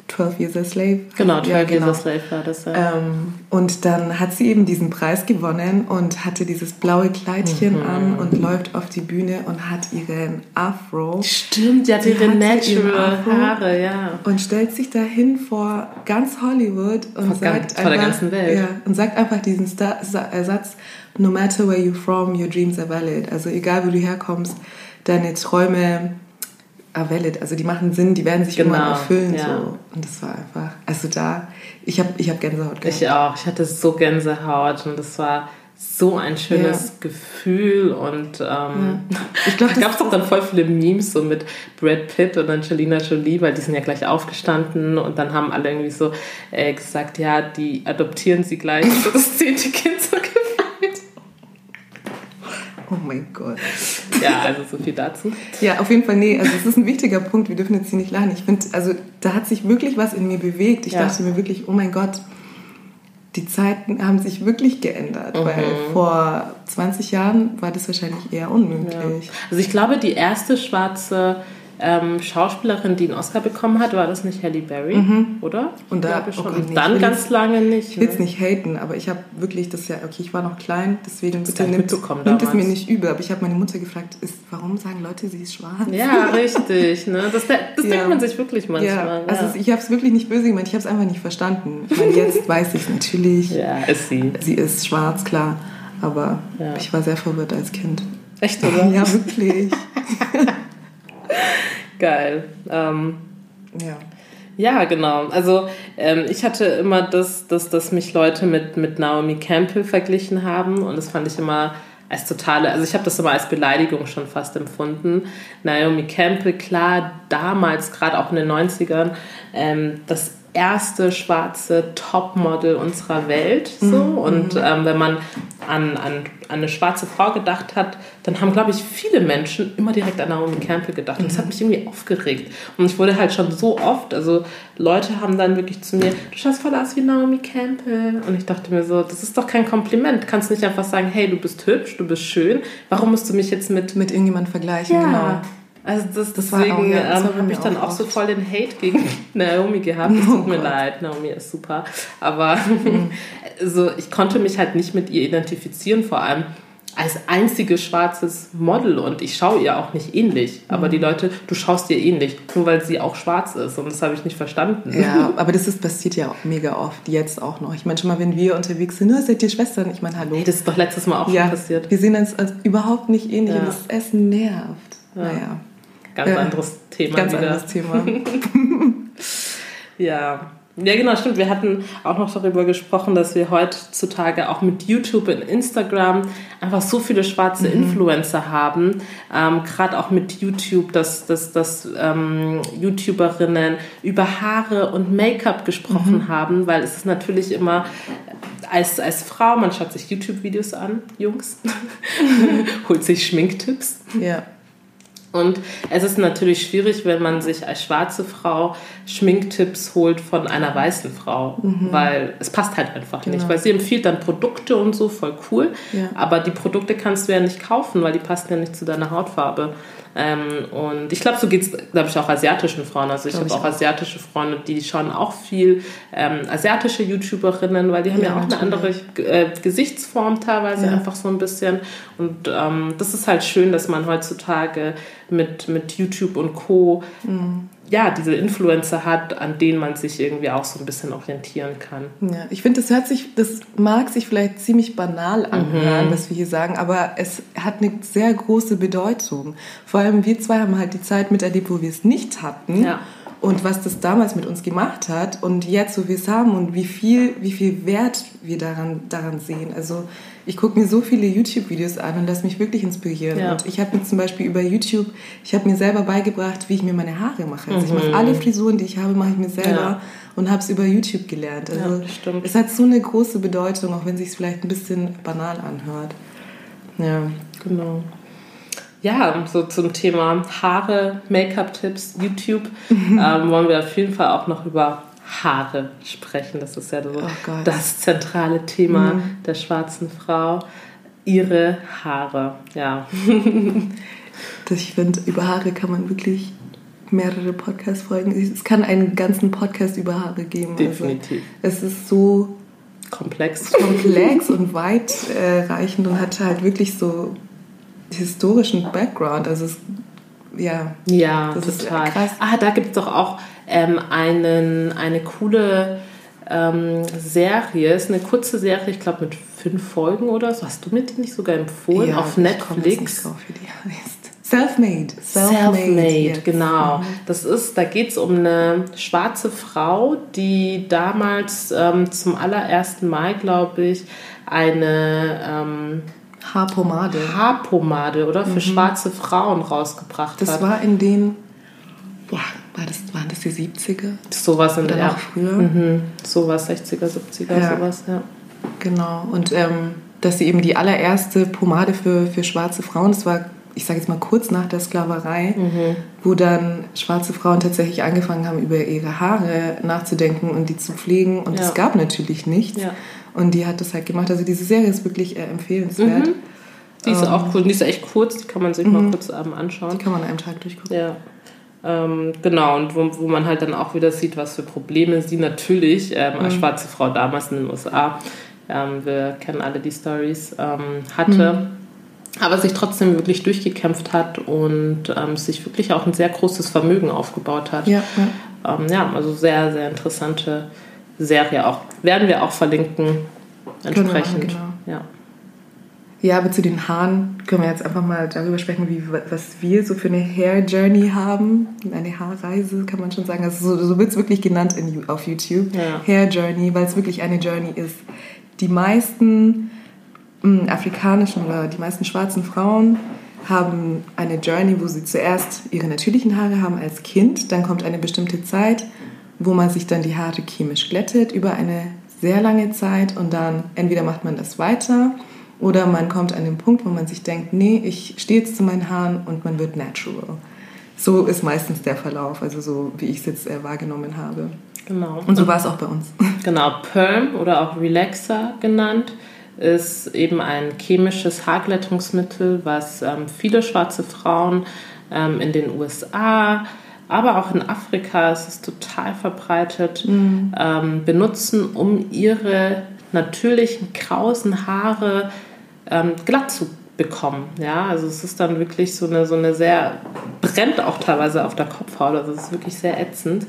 12 Years a Slave. Genau, 12 ja, genau. Years a Slave war das. Ja. Ähm, und dann hat sie eben diesen Preis gewonnen und hatte dieses blaue Kleidchen mhm. an und läuft auf die Bühne und hat ihren Afro. Stimmt, die hat ihre natural Haare, ja. Und stellt sich dahin vor ganz Hollywood und vor sagt ganz, einfach, ganzen Welt. Ja, und sagt einfach diesen Star Satz, no matter where you're from, your dreams are valid. Also egal, wo du herkommst, deine Träume are valid. Also die machen Sinn, die werden sich genau, irgendwann erfüllen. Ja. So. Und das war einfach, also da, ich habe ich hab Gänsehaut gehabt. Ich auch, ich hatte so Gänsehaut und das war so ein schönes ja. Gefühl und ähm, ja. ich glaube, da gab es doch dann voll viele Memes so mit Brad Pitt und Angelina Jolie, weil die sind ja gleich aufgestanden und dann haben alle irgendwie so äh, gesagt, ja, die adoptieren sie gleich so das zehnte Kind so Oh mein Gott. Ja, also so viel dazu. Ja, auf jeden Fall, nee, also es ist ein wichtiger Punkt, wir dürfen jetzt hier nicht lachen. Ich finde, also da hat sich wirklich was in mir bewegt. Ich ja. dachte mir wirklich, oh mein Gott, die Zeiten haben sich wirklich geändert, mhm. weil vor 20 Jahren war das wahrscheinlich eher unmöglich. Ja. Also ich glaube, die erste schwarze ähm, Schauspielerin, die einen Oscar bekommen hat, war das nicht Halle Berry, mhm. oder? Und da ich schon. Okay, und dann ganz lange nicht. Ich will es ne? nicht haten, aber ich habe wirklich das ja, okay, ich war noch klein, deswegen bitte nimmt, nimmt es mir nicht übel. Aber ich habe meine Mutter gefragt, ist, warum sagen Leute, sie ist schwarz? Ja, richtig. Ne? Das, das ja. denkt man sich wirklich manchmal. Ja. Also ich habe es wirklich nicht böse gemeint, ich habe es einfach nicht verstanden. Ich meine, jetzt weiß ich natürlich. Ja, ist sie. Sie ist schwarz, klar. Aber ja. ich war sehr verwirrt als Kind. Echt, oder? ja, wirklich. Geil. Ähm, ja. Ja, genau. Also ähm, ich hatte immer das, dass, dass mich Leute mit, mit Naomi Campbell verglichen haben und das fand ich immer als totale, also ich habe das immer als Beleidigung schon fast empfunden. Naomi Campbell, klar, damals, gerade auch in den 90ern, ähm, das erste schwarze Topmodel unserer Welt. So. Mhm. Und ähm, wenn man an, an, an eine schwarze Frau gedacht hat, dann haben, glaube ich, viele Menschen immer direkt an Naomi Campbell gedacht. Und das hat mhm. mich irgendwie aufgeregt. Und ich wurde halt schon so oft, also Leute haben dann wirklich zu mir, du schaust voll aus wie Naomi Campbell. Und ich dachte mir so, das ist doch kein Kompliment. Du kannst nicht einfach sagen, hey, du bist hübsch, du bist schön. Warum musst du mich jetzt mit... Mit irgendjemand vergleichen, ja. genau. Also das, das deswegen ja, ähm, habe ich dann auch, auch so voll den Hate gegen Naomi gehabt. Es tut oh mir Gott. leid, Naomi ist super. Aber mhm. also ich konnte mich halt nicht mit ihr identifizieren, vor allem als einziges schwarzes Model und ich schaue ihr auch nicht ähnlich. Aber mhm. die Leute, du schaust ihr ähnlich, nur weil sie auch schwarz ist und das habe ich nicht verstanden. Ja, aber das ist, passiert ja auch mega oft, jetzt auch noch. Ich meine, schon mal, wenn wir unterwegs sind, oh, seid ihr Schwestern? Ich meine, hallo. Hey, das ist doch letztes Mal auch ja, schon passiert. Wir sehen uns als überhaupt nicht ähnlich ja. und das Essen nervt. Ja. Naja. Ganz ja, anderes Thema. Ganz wieder. anderes Thema. ja. Ja, genau, stimmt. Wir hatten auch noch darüber gesprochen, dass wir heutzutage auch mit YouTube und Instagram einfach so viele schwarze mhm. Influencer haben. Ähm, Gerade auch mit YouTube, dass, dass, dass ähm, YouTuberinnen über Haare und Make-up gesprochen mhm. haben, weil es ist natürlich immer als, als Frau, man schaut sich YouTube-Videos an, Jungs, holt sich Schminktipps. Ja. Und es ist natürlich schwierig, wenn man sich als schwarze Frau Schminktipps holt von einer weißen Frau, mhm. weil es passt halt einfach genau. nicht. Weil sie empfiehlt dann Produkte und so, voll cool. Ja. Aber die Produkte kannst du ja nicht kaufen, weil die passen ja nicht zu deiner Hautfarbe. Ähm, und ich glaube, so geht es, glaube ich, auch asiatischen Frauen. Also ich habe auch asiatische Freunde, die schauen auch viel ähm, asiatische YouTuberinnen, weil die haben ja, ja auch natürlich. eine andere äh, Gesichtsform teilweise ja. einfach so ein bisschen. Und ähm, das ist halt schön, dass man heutzutage mit, mit YouTube und Co. Mhm ja, diese Influencer hat, an denen man sich irgendwie auch so ein bisschen orientieren kann. Ja, ich finde, das hört sich, das mag sich vielleicht ziemlich banal anhören, mhm. was wir hier sagen, aber es hat eine sehr große Bedeutung. Vor allem wir zwei haben halt die Zeit miterlebt, wo wir es nicht hatten. Ja. Und was das damals mit uns gemacht hat und jetzt, wo wir es haben und wie viel, wie viel Wert wir daran, daran sehen. Also ich gucke mir so viele YouTube-Videos an und lasse mich wirklich inspirieren. Ja. Und ich habe mir zum Beispiel über YouTube, ich habe mir selber beigebracht, wie ich mir meine Haare mache. Also mhm. ich mache alle Frisuren, die ich habe, mache ich mir selber ja. und habe es über YouTube gelernt. Also ja, es hat so eine große Bedeutung, auch wenn es sich vielleicht ein bisschen banal anhört. Ja, genau. Ja, so zum Thema Haare, Make-up-Tipps, YouTube ähm, wollen wir auf jeden Fall auch noch über Haare sprechen. Das ist ja so oh das zentrale Thema mhm. der schwarzen Frau. Ihre Haare, ja. ich finde, über Haare kann man wirklich mehrere Podcast-Folgen. Es kann einen ganzen Podcast über Haare geben. Also Definitiv. Also es ist so komplex, komplex und weitreichend und hat halt wirklich so historischen Background. Also es, ja, ja, das total. Ist krass. Ah, da gibt es doch auch ähm, einen, eine coole ähm, Serie. Ist eine kurze Serie, ich glaube mit fünf Folgen oder so. Hast du mir die nicht sogar empfohlen? Ja, auf Netflix. Drauf, wie die heißt. Self-made. Self-made, Self genau. Das ist, da geht es um eine schwarze Frau, die damals ähm, zum allerersten Mal, glaube ich, eine ähm, Haarpomade. Haarpomade, oder? Für mhm. schwarze Frauen rausgebracht das hat. Das war in den boah, war das, waren das die 70er? Sowas in der ja. auch früher. Mhm. Sowas, 60er, 70er, ja. sowas, ja. Genau. Und ähm, dass sie eben die allererste Pomade für, für schwarze Frauen, das war, ich sage jetzt mal kurz nach der Sklaverei, mhm. wo dann schwarze Frauen tatsächlich angefangen haben, über ihre Haare nachzudenken und die zu pflegen. Und es ja. gab natürlich nichts. Ja. Und die hat das halt gemacht. Also diese Serie ist wirklich äh, empfehlenswert. Mhm. Die ist ähm, auch cool. Die ist echt kurz, die kann man sich mal mhm. kurz ähm, anschauen. Die kann man an einem Tag durchgucken. Ja. Ähm, genau, und wo, wo man halt dann auch wieder sieht, was für Probleme sie natürlich ähm, als mhm. schwarze Frau damals in den USA, ähm, wir kennen alle die Stories, ähm, hatte. Mhm. Aber sich trotzdem wirklich durchgekämpft hat und ähm, sich wirklich auch ein sehr großes Vermögen aufgebaut hat. Ja, ja. Ähm, ja also sehr, sehr interessante Serie auch. Werden wir auch verlinken entsprechend. Genau, genau. Ja. Ja, aber zu den Haaren können wir jetzt einfach mal darüber sprechen, wie, was wir so für eine Hair Journey haben. Eine Haarreise kann man schon sagen. Also so, so wird es wirklich genannt in, auf YouTube. Ja. Hair Journey, weil es wirklich eine Journey ist. Die meisten mh, hm, afrikanischen oder die meisten schwarzen Frauen haben eine Journey, wo sie zuerst ihre natürlichen Haare haben als Kind, dann kommt eine bestimmte Zeit wo man sich dann die Haare chemisch glättet über eine sehr lange Zeit und dann entweder macht man das weiter oder man kommt an den Punkt, wo man sich denkt, nee, ich stehe jetzt zu meinen Haaren und man wird natural. So ist meistens der Verlauf, also so wie ich es jetzt äh, wahrgenommen habe. Genau. Und so war es auch bei uns. Genau, Perm oder auch Relaxer genannt ist eben ein chemisches Haarglättungsmittel, was ähm, viele schwarze Frauen ähm, in den USA, aber auch in Afrika, es ist total verbreitet, mhm. ähm, benutzen, um ihre natürlichen krausen Haare ähm, glatt zu bekommen. Ja, also es ist dann wirklich so eine, so eine sehr, brennt auch teilweise auf der Kopfhaut, also es ist wirklich sehr ätzend.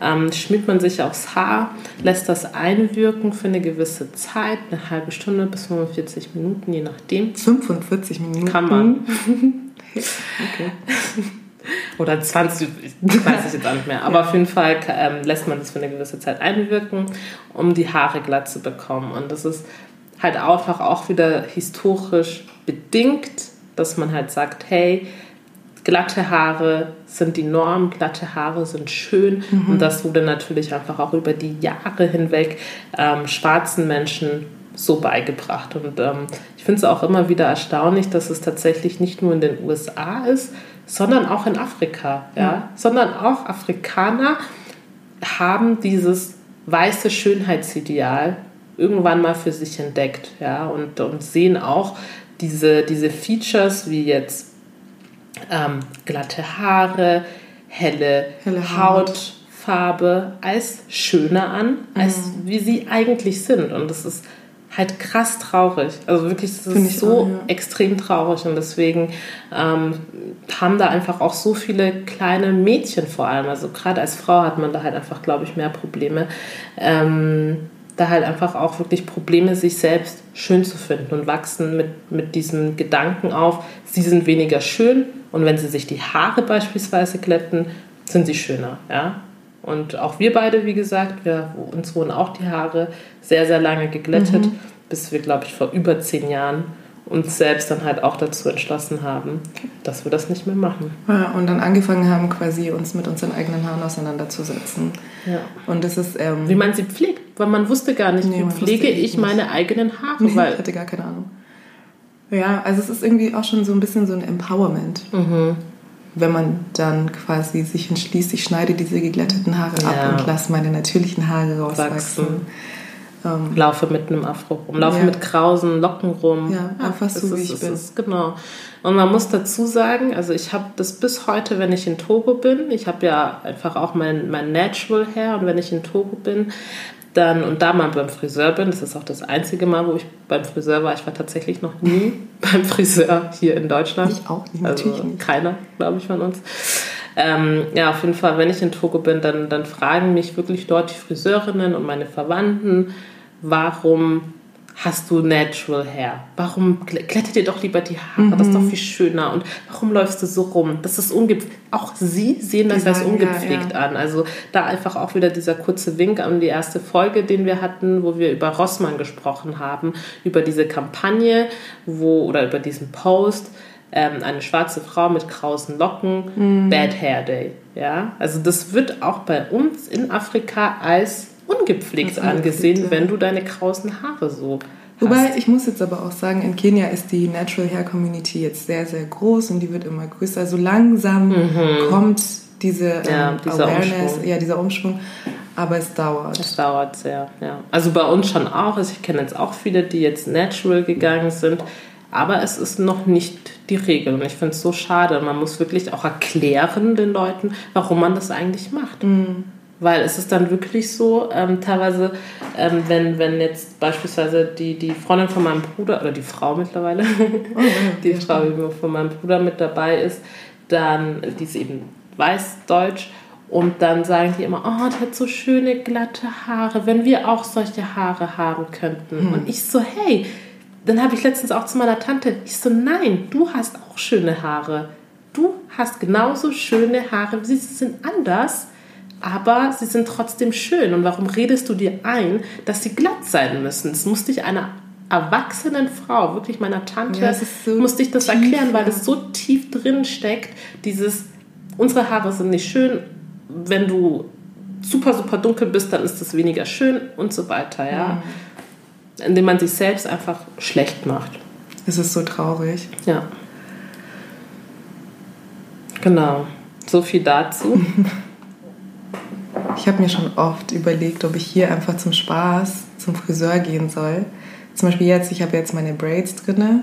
Ähm, schmiert man sich aufs Haar, lässt das einwirken für eine gewisse Zeit, eine halbe Stunde bis 45 Minuten, je nachdem. 45 Minuten? Kann man. okay. Oder 20, ich weiß ich jetzt auch nicht mehr. Aber auf jeden Fall ähm, lässt man das für eine gewisse Zeit einwirken, um die Haare glatt zu bekommen. Und das ist halt einfach auch wieder historisch bedingt, dass man halt sagt, hey, glatte Haare sind die Norm, glatte Haare sind schön mhm. und das wurde natürlich einfach auch über die Jahre hinweg ähm, schwarzen Menschen so beigebracht. Und ähm, ich finde es auch immer wieder erstaunlich, dass es tatsächlich nicht nur in den USA ist, sondern auch in Afrika. Ja? ja. Sondern auch Afrikaner haben dieses weiße Schönheitsideal irgendwann mal für sich entdeckt ja? und, und sehen auch diese, diese Features wie jetzt ähm, glatte Haare, helle, helle Hautfarbe als schöner an, mhm. als wie sie eigentlich sind. Und das ist halt krass traurig. Also wirklich, das ist so auch, ja. extrem traurig. Und deswegen ähm, haben da einfach auch so viele kleine Mädchen vor allem. Also gerade als Frau hat man da halt einfach, glaube ich, mehr Probleme. Ähm, da halt einfach auch wirklich Probleme, sich selbst schön zu finden und wachsen mit, mit diesem Gedanken auf, sie sind weniger schön und wenn sie sich die Haare beispielsweise glätten, sind sie schöner. Ja? Und auch wir beide, wie gesagt, wir, uns wurden auch die Haare sehr, sehr lange geglättet, mhm. bis wir, glaube ich, vor über zehn Jahren uns selbst dann halt auch dazu entschlossen haben, dass wir das nicht mehr machen. Ja, und dann angefangen haben, quasi uns mit unseren eigenen Haaren auseinanderzusetzen. Ja. Und das ist. Ähm, wie man sie pflegt, weil man wusste gar nicht, nee, wie pflege ich nicht. meine eigenen Haare. Nee, weil ich hatte gar keine Ahnung. Ja, also es ist irgendwie auch schon so ein bisschen so ein Empowerment. Mhm. Wenn man dann quasi sich entschließt, ich schneide diese geglätteten Haare ja. ab und lasse meine natürlichen Haare rauswachsen. Wachsen. Ähm, laufe mit einem Afro rum, laufe ja. mit krausen Locken rum. Ja, einfach so, wie ist, ich bin. Ist, genau. Und man muss dazu sagen, also ich habe das bis heute, wenn ich in Togo bin, ich habe ja einfach auch mein, mein Natural Hair und wenn ich in Togo bin, dann und da mal beim Friseur bin, das ist auch das einzige Mal, wo ich beim Friseur war. Ich war tatsächlich noch nie beim Friseur hier in Deutschland. Ich auch nicht, also natürlich nicht. Keiner, glaube ich, von uns. Ähm, ja, auf jeden Fall, wenn ich in Togo bin, dann, dann fragen mich wirklich dort die Friseurinnen und meine Verwandten, warum hast du natural hair? Warum glättet dir doch lieber die Haare? Mhm. Das ist doch mhm. viel schöner. Und warum läufst du so rum? Das ist ungepflegt. Auch sie sehen das als ungepflegt ja, ja. an. Also da einfach auch wieder dieser kurze Wink an die erste Folge, den wir hatten, wo wir über Rossmann gesprochen haben, über diese Kampagne, wo oder über diesen Post. Ähm, eine schwarze Frau mit krausen Locken, mhm. Bad Hair Day. Ja, also das wird auch bei uns in Afrika als ungepflegt angesehen, ja. wenn du deine krausen Haare so Wobei, ich muss jetzt aber auch sagen, in Kenia ist die Natural Hair Community jetzt sehr, sehr groß und die wird immer größer. Also langsam mhm. kommt diese ja, ähm, dieser Awareness, Umschwung. ja, dieser Umschwung, aber es dauert. Es dauert sehr, ja. Also bei uns schon auch. Also ich kenne jetzt auch viele, die jetzt natural gegangen sind, aber es ist noch nicht die Regel und ich finde es so schade. Man muss wirklich auch erklären den Leuten, warum man das eigentlich macht. Mhm. Weil es ist dann wirklich so, ähm, teilweise, ähm, wenn, wenn jetzt beispielsweise die, die Freundin von meinem Bruder, oder die Frau mittlerweile, oh, die Frau von meinem Bruder mit dabei ist, dann, die ist eben weiß-deutsch, und dann sagen die immer, oh, der hat so schöne glatte Haare, wenn wir auch solche Haare haben könnten. Hm. Und ich so, hey, dann habe ich letztens auch zu meiner Tante, ich so, nein, du hast auch schöne Haare. Du hast genauso schöne Haare, sie sind anders aber sie sind trotzdem schön. Und warum redest du dir ein, dass sie glatt sein müssen? Das musste ich einer erwachsenen Frau, wirklich meiner Tante, ja, so musste ich das tief, erklären, weil es so tief drin steckt, dieses, unsere Haare sind nicht schön, wenn du super, super dunkel bist, dann ist das weniger schön und so weiter, ja. Mhm. Indem man sich selbst einfach schlecht macht. Es ist so traurig. Ja. Genau. So viel dazu. Ich habe mir schon oft überlegt, ob ich hier einfach zum Spaß zum Friseur gehen soll. Zum Beispiel jetzt, ich habe jetzt meine Braids drin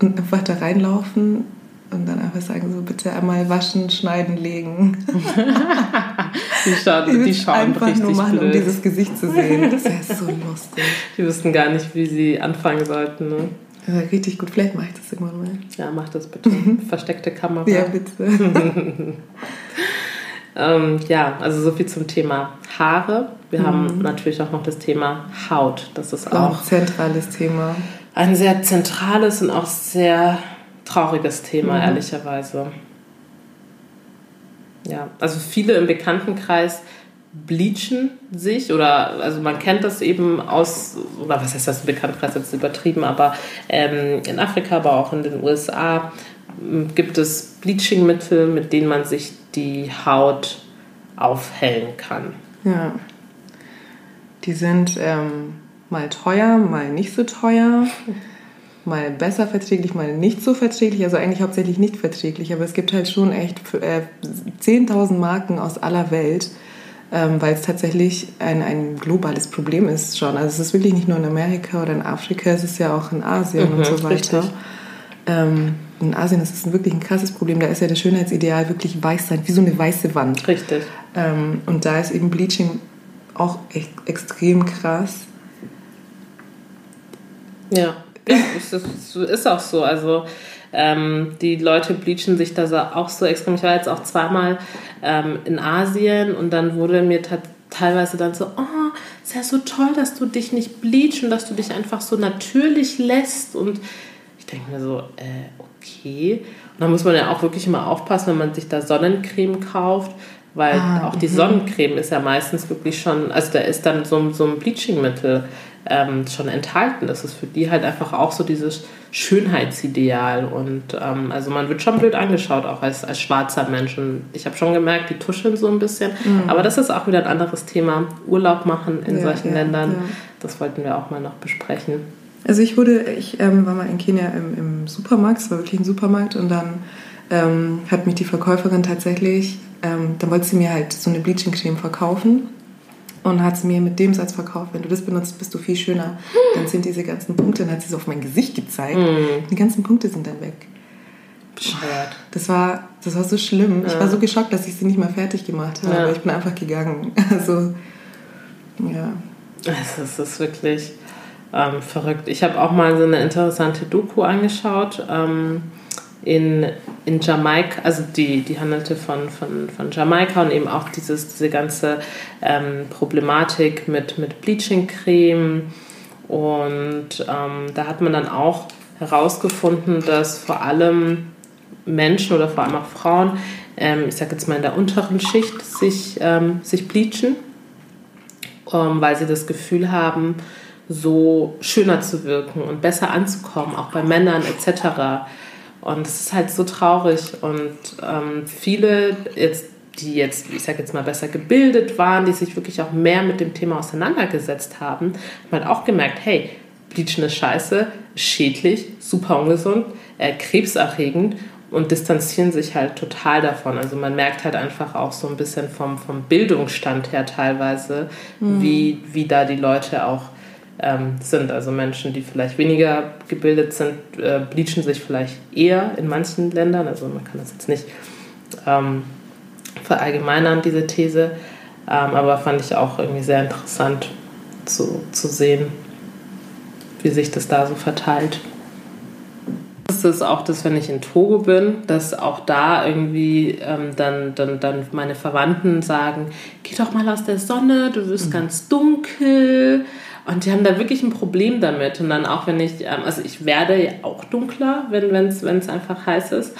und einfach da reinlaufen und dann einfach sagen, so bitte einmal waschen, schneiden, legen. die schauen, die schauen einfach richtig nur machen, blöd. um dieses Gesicht zu sehen. Das wäre so lustig. Die wüssten gar nicht, wie sie anfangen sollten. Ne? Ja, richtig gut. Vielleicht mache ich das irgendwann mal. Ja, mach das bitte. Versteckte Kamera. Ja, bitte. ähm, ja, also so viel zum Thema Haare. Wir mhm. haben natürlich auch noch das Thema Haut. Das ist auch ein zentrales Thema. Ein sehr zentrales und auch sehr trauriges Thema, mhm. ehrlicherweise. Ja, also viele im Bekanntenkreis bleachen sich oder also man kennt das eben aus, oder was heißt das im Bekanntenkreis jetzt übertrieben, aber ähm, in Afrika, aber auch in den USA gibt es Bleachingmittel, mit denen man sich die Haut aufhellen kann. Ja. Die sind ähm, mal teuer, mal nicht so teuer mal besser verträglich, mal nicht so verträglich, also eigentlich hauptsächlich nicht verträglich, aber es gibt halt schon echt äh, 10.000 Marken aus aller Welt, ähm, weil es tatsächlich ein, ein globales Problem ist schon. Also es ist wirklich nicht nur in Amerika oder in Afrika, es ist ja auch in Asien mhm, und so weiter. Ähm, in Asien ist es wirklich ein krasses Problem. Da ist ja das Schönheitsideal wirklich weiß sein, wie so eine weiße Wand. Richtig. Ähm, und da ist eben Bleaching auch echt extrem krass. Ja. Ja, es ist, ist auch so. Also ähm, die Leute bleachen sich da auch so extrem. Ich war jetzt auch zweimal ähm, in Asien und dann wurde mir teilweise dann so, oh, ist ja so toll, dass du dich nicht bleachst und dass du dich einfach so natürlich lässt. Und ich denke mir so, äh, okay. Und da muss man ja auch wirklich immer aufpassen, wenn man sich da Sonnencreme kauft, weil ah, auch die mhm. Sonnencreme ist ja meistens wirklich schon, also da ist dann so, so ein Bleachingmittel ähm, schon enthalten. Das ist für die halt einfach auch so dieses Schönheitsideal. Und ähm, also man wird schon blöd angeschaut, auch als, als schwarzer Mensch. Und ich habe schon gemerkt, die tuscheln so ein bisschen. Mhm. Aber das ist auch wieder ein anderes Thema. Urlaub machen in ja, solchen ja, Ländern, ja. das wollten wir auch mal noch besprechen. Also ich wurde, ich ähm, war mal in Kenia im, im Supermarkt, es war wirklich ein Supermarkt und dann ähm, hat mich die Verkäuferin tatsächlich, ähm, dann wollte sie mir halt so eine Bleaching-Creme verkaufen und hat es mir mit dem Satz verkauft, wenn du das benutzt, bist du viel schöner. Dann sind diese ganzen Punkte, dann hat sie es auf mein Gesicht gezeigt. Mm. Die ganzen Punkte sind dann weg. Bescheuert. Das war, das war so schlimm. Ja. Ich war so geschockt, dass ich sie nicht mal fertig gemacht habe. Ja. Aber ich bin einfach gegangen. Also, ja. Es ist wirklich ähm, verrückt. Ich habe auch mal so eine interessante Doku angeschaut. Ähm, in, in Jamaika, also die, die handelte von, von, von Jamaika und eben auch dieses, diese ganze ähm, Problematik mit, mit Bleaching-Creme. Und ähm, da hat man dann auch herausgefunden, dass vor allem Menschen oder vor allem auch Frauen, ähm, ich sage jetzt mal in der unteren Schicht, sich, ähm, sich bleachen, weil sie das Gefühl haben, so schöner zu wirken und besser anzukommen, auch bei Männern etc. Und es ist halt so traurig. Und ähm, viele jetzt, die jetzt, ich sag jetzt mal, besser gebildet waren, die sich wirklich auch mehr mit dem Thema auseinandergesetzt haben, haben halt auch gemerkt, hey, Bleachen ist scheiße, schädlich, super ungesund, äh, krebserregend und distanzieren sich halt total davon. Also man merkt halt einfach auch so ein bisschen vom, vom Bildungsstand her teilweise, mhm. wie, wie da die Leute auch ähm, sind. Also Menschen, die vielleicht weniger gebildet sind, äh, bleachen sich vielleicht eher in manchen Ländern. Also man kann das jetzt nicht ähm, verallgemeinern, diese These. Ähm, aber fand ich auch irgendwie sehr interessant zu, zu sehen, wie sich das da so verteilt. Das ist auch das, wenn ich in Togo bin, dass auch da irgendwie ähm, dann, dann, dann meine Verwandten sagen, geh doch mal aus der Sonne, du wirst mhm. ganz dunkel. Und die haben da wirklich ein Problem damit. Und dann auch, wenn ich, ähm, also ich werde ja auch dunkler, wenn es einfach heiß ist.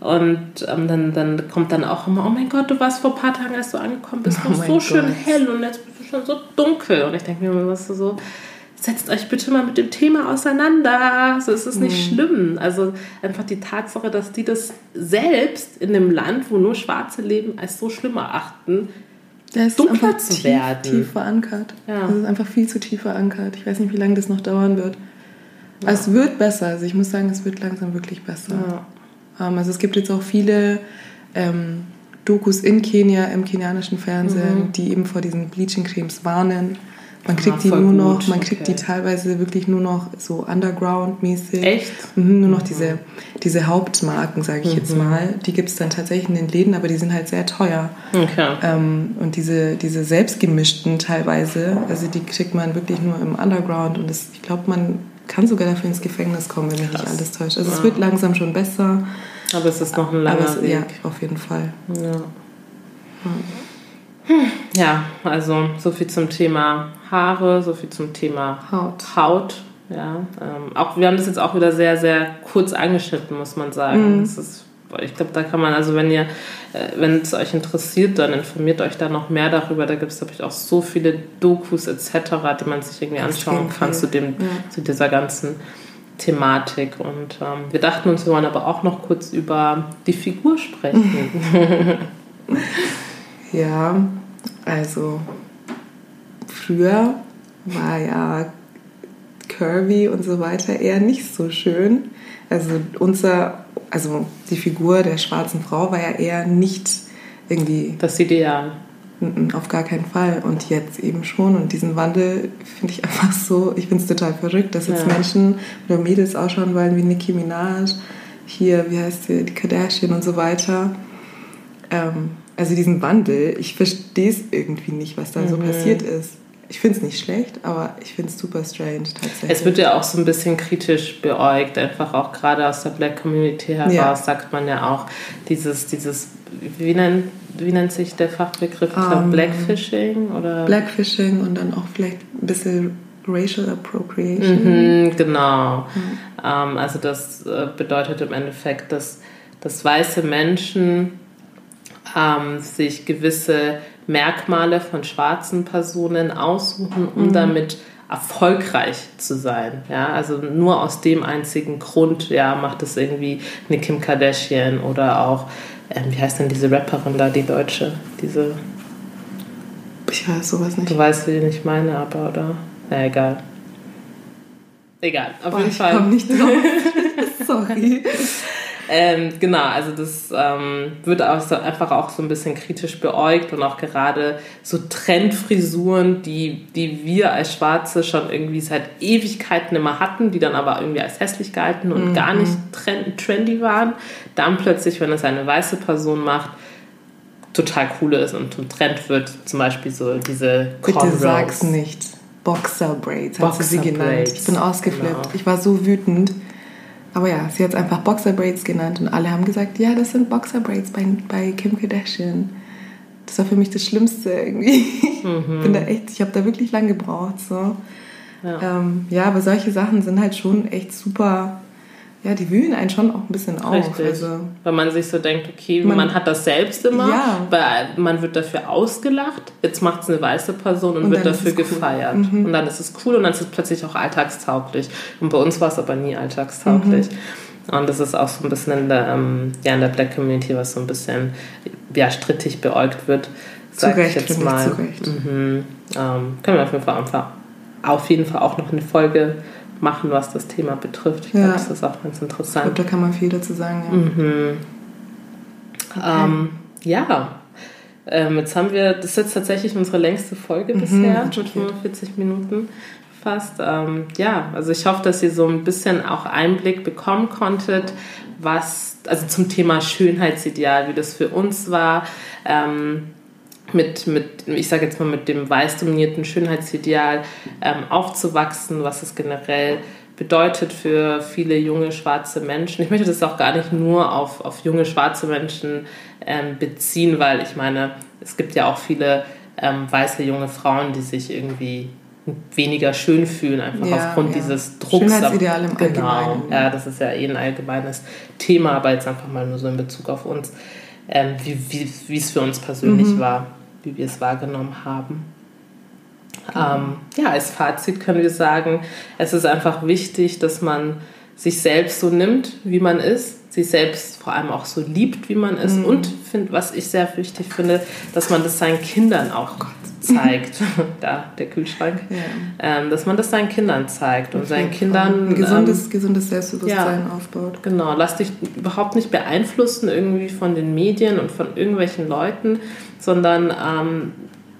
Und ähm, dann, dann kommt dann auch immer, oh mein Gott, du warst vor ein paar Tagen, als du angekommen bist, oh noch so Gott. schön hell und jetzt bist du schon so dunkel. Und ich denke mir immer, was so, setzt euch bitte mal mit dem Thema auseinander. So ist es nicht mhm. schlimm. Also einfach die Tatsache, dass die das selbst in einem Land, wo nur Schwarze leben, als so schlimm erachten, Der ist dunkler einfach zu tief, werden. tief verankert. Ja. Das ist einfach viel zu tief verankert. Ich weiß nicht, wie lange das noch dauern wird. Aber Es wird besser. Also ich muss sagen, es wird langsam wirklich besser. Ja. Ähm, also es gibt jetzt auch viele ähm, Dokus in Kenia, im kenianischen Fernsehen, die eben vor diesen Bleaching-Cremes warnen. Man kriegt Ah, die nur noch, gut, man kriegt die okay. teilweise wirklich nur noch so underground-mäßig. Echt? Mhm, nur noch diese, diese Hauptmarken, sage ich jetzt Mhm. mal. Die gibt es dann tatsächlich in den Läden, aber die sind halt sehr teuer. Okay. Ähm, und diese, diese selbstgemischten teilweise, also die kriegt man wirklich nur im Underground und das, ich glaube, man kann sogar dafür ins Gefängnis kommen, wenn mich nicht alles täuscht. Also es Ja. wird langsam schon besser, Aber es ist noch ein langer es, Weg. ja, auf jeden Fall. Ja. Ja, also so viel zum Thema Haare, so viel zum Thema Haut. Haut. Ja, ähm, auch wir haben das jetzt auch wieder sehr, sehr kurz angeschnitten, muss man sagen. Mhm. Ist, ich glaube, da kann man, also wenn ihr, äh, wenn es euch interessiert, dann informiert euch da noch mehr darüber. Da gibt es, glaube ich, auch so viele Dokus etc., die man sich irgendwie anschauen kann zu, dem, Ja. zu dieser ganzen Thematik. Und ähm, wir dachten uns, wir wollen aber auch noch kurz über die Figur sprechen. Ja, also früher war ja Curvy und so weiter eher nicht so schön. Also unser, also die Figur der schwarzen Frau war ja eher nicht irgendwie Das Ideal. Auf gar keinen Fall. Und jetzt eben schon. Und diesen Wandel finde ich einfach so, ich finde es total verrückt, dass jetzt Ja. Menschen oder Mädels ausschauen wollen wie Nicki Minaj, hier, wie heißt sie, die Kardashian und so weiter. Ähm, also diesen Wandel, ich verstehe es irgendwie nicht, was da so Mhm. passiert ist. Ich finde es nicht schlecht, aber ich finde es super strange tatsächlich. Es wird ja auch so ein bisschen kritisch beäugt, einfach auch gerade aus der Black Community heraus, Ja. sagt man ja auch, dieses, dieses wie, nennt, wie nennt sich der Fachbegriff? Ich glaube, Ähm, Blackfishing oder? Blackfishing und dann auch vielleicht ein bisschen Racial Appropriation. Mhm, genau. Ähm, also das äh, bedeutet im Endeffekt, dass, dass weiße Menschen ähm, sich gewisse Merkmale von schwarzen Personen aussuchen, um damit erfolgreich zu sein. Ja, also nur aus dem einzigen Grund, ja, macht es irgendwie eine Kim Kardashian oder auch, ähm, wie heißt denn diese Rapperin da, die Deutsche, diese, Ich weiß sowas nicht. du weißt, wen ich meine, aber, oder? Na, egal. Egal, auf Boah, jeden ich Fall. komme nicht drauf. Sorry. Ähm, genau, also das ähm, wird auch so, einfach auch so ein bisschen kritisch beäugt und auch gerade so Trendfrisuren, die, die wir als Schwarze schon irgendwie seit Ewigkeiten immer hatten, die dann aber irgendwie als hässlich galten und gar nicht trend, trendy waren, dann plötzlich, wenn es eine weiße Person macht, total cool ist und zum Trend wird, zum Beispiel so diese Bitte Cornrows. sag's nicht. Boxer Braids hat sie sie Boxer genannt. Braids, Ich bin ausgeflippt. genau. Ich war so wütend. Aber ja, sie hat es einfach Boxer Braids genannt und alle haben gesagt, ja, das sind Boxer Braids bei, bei Kim Kardashian. Das war für mich das Schlimmste irgendwie. Ich bin da echt, ich habe da wirklich lang gebraucht. So. Mhm. Ja. Ähm, ja, aber solche Sachen sind halt schon echt super. Ja, die wühlen einen schon auch ein bisschen auf. Richtig. Also, Weil man sich so denkt, okay, man, Man- hat das selbst immer, Ja. weil man wird dafür ausgelacht, jetzt macht es eine weiße Person und, Und wird dafür cool. gefeiert. Mhm. Und dann ist es cool und dann ist es plötzlich auch alltagstauglich. Und bei uns war es aber nie alltagstauglich. Mhm. Und das ist auch so ein bisschen in der, ähm, ja, in der Black Community, was so ein bisschen ja, strittig beäugt wird, Zu sag Recht, ich jetzt mal. Mhm. Ähm, können wir auf jeden Fall auf jeden Fall auch noch eine Folge machen, was das Thema betrifft. Ich Ja. glaube, das ist auch ganz ich interessant. glaube, da kann man viel dazu sagen. Ja. Mhm. Ähm, ja, ähm, jetzt haben wir, das ist jetzt tatsächlich unsere längste Folge bisher, hat mit schockiert. 45 Minuten fast. Ähm, ja, also ich hoffe, dass ihr so ein bisschen auch Einblick bekommen konntet, was, also zum Thema Schönheitsideal, wie das für uns war. Ähm, mit, mit ich sage jetzt mal, mit dem weiß dominierten Schönheitsideal ähm, aufzuwachsen, was es generell bedeutet für viele junge schwarze Menschen. Ich möchte das auch gar nicht nur auf, auf junge schwarze Menschen ähm, beziehen, weil ich meine, es gibt ja auch viele ähm, weiße junge Frauen, die sich irgendwie weniger schön fühlen, einfach Ja, aufgrund ja. dieses Drucks. Schönheitsideal im genau. Allgemeinen. Ja, das ist ja eh ein allgemeines Thema, aber jetzt einfach mal nur so in Bezug auf uns, ähm, wie, wie, es für uns persönlich Mhm. war, wie wir es wahrgenommen haben. Ähm, ja, als Fazit können wir sagen, es ist einfach wichtig, dass man sich selbst so nimmt, wie man ist, sich selbst vor allem auch so liebt, wie man ist. Mhm. Und find, was ich sehr wichtig finde, dass man das seinen Kindern auch zeigt. da, der Kühlschrank. Ja. Ähm, dass man das seinen Kindern zeigt und seinen Kindern. Ein gesundes, ähm, gesundes Selbstbewusstsein ja, aufbaut. Genau, lass dich überhaupt nicht beeinflussen irgendwie von den Medien und von irgendwelchen Leuten, sondern ähm,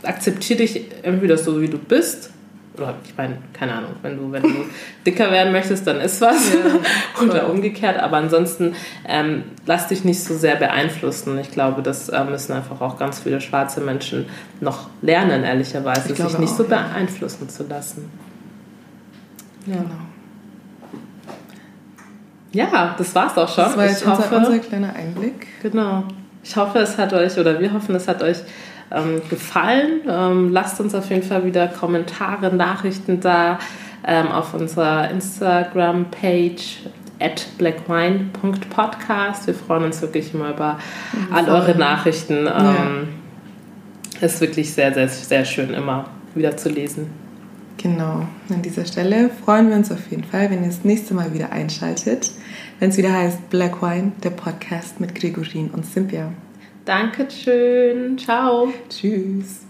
akzeptiere dich entweder so, wie du bist oder ich meine, keine Ahnung, wenn du, wenn du dicker werden möchtest, dann ist was. Ja, oder umgekehrt. Aber ansonsten ähm, lass dich nicht so sehr beeinflussen. Ich glaube, das äh, müssen einfach auch ganz viele schwarze Menschen noch lernen, ehrlicherweise, sich nicht auch, so beeinflussen zu lassen. Ja. Genau. Ja, das war's auch schon. Das war jetzt ich unser, hoffe, unser kleiner Einblick. Genau. Ich hoffe, es hat euch, oder wir hoffen, es hat euch ähm, gefallen. Ähm, lasst uns auf jeden Fall wieder Kommentare, Nachrichten da ähm, auf unserer Instagram-Page at blackwine.podcast. Wir freuen uns wirklich immer über all eure Nachrichten. Ja. Ähm, ist wirklich sehr, sehr, sehr schön, immer wieder zu lesen. Genau. An dieser Stelle freuen wir uns auf jeden Fall, wenn ihr das nächste Mal wieder einschaltet, wenn es wieder heißt Black Wine, der Podcast mit Gregorin und Cynthia. Dankeschön. Ciao. Tschüss.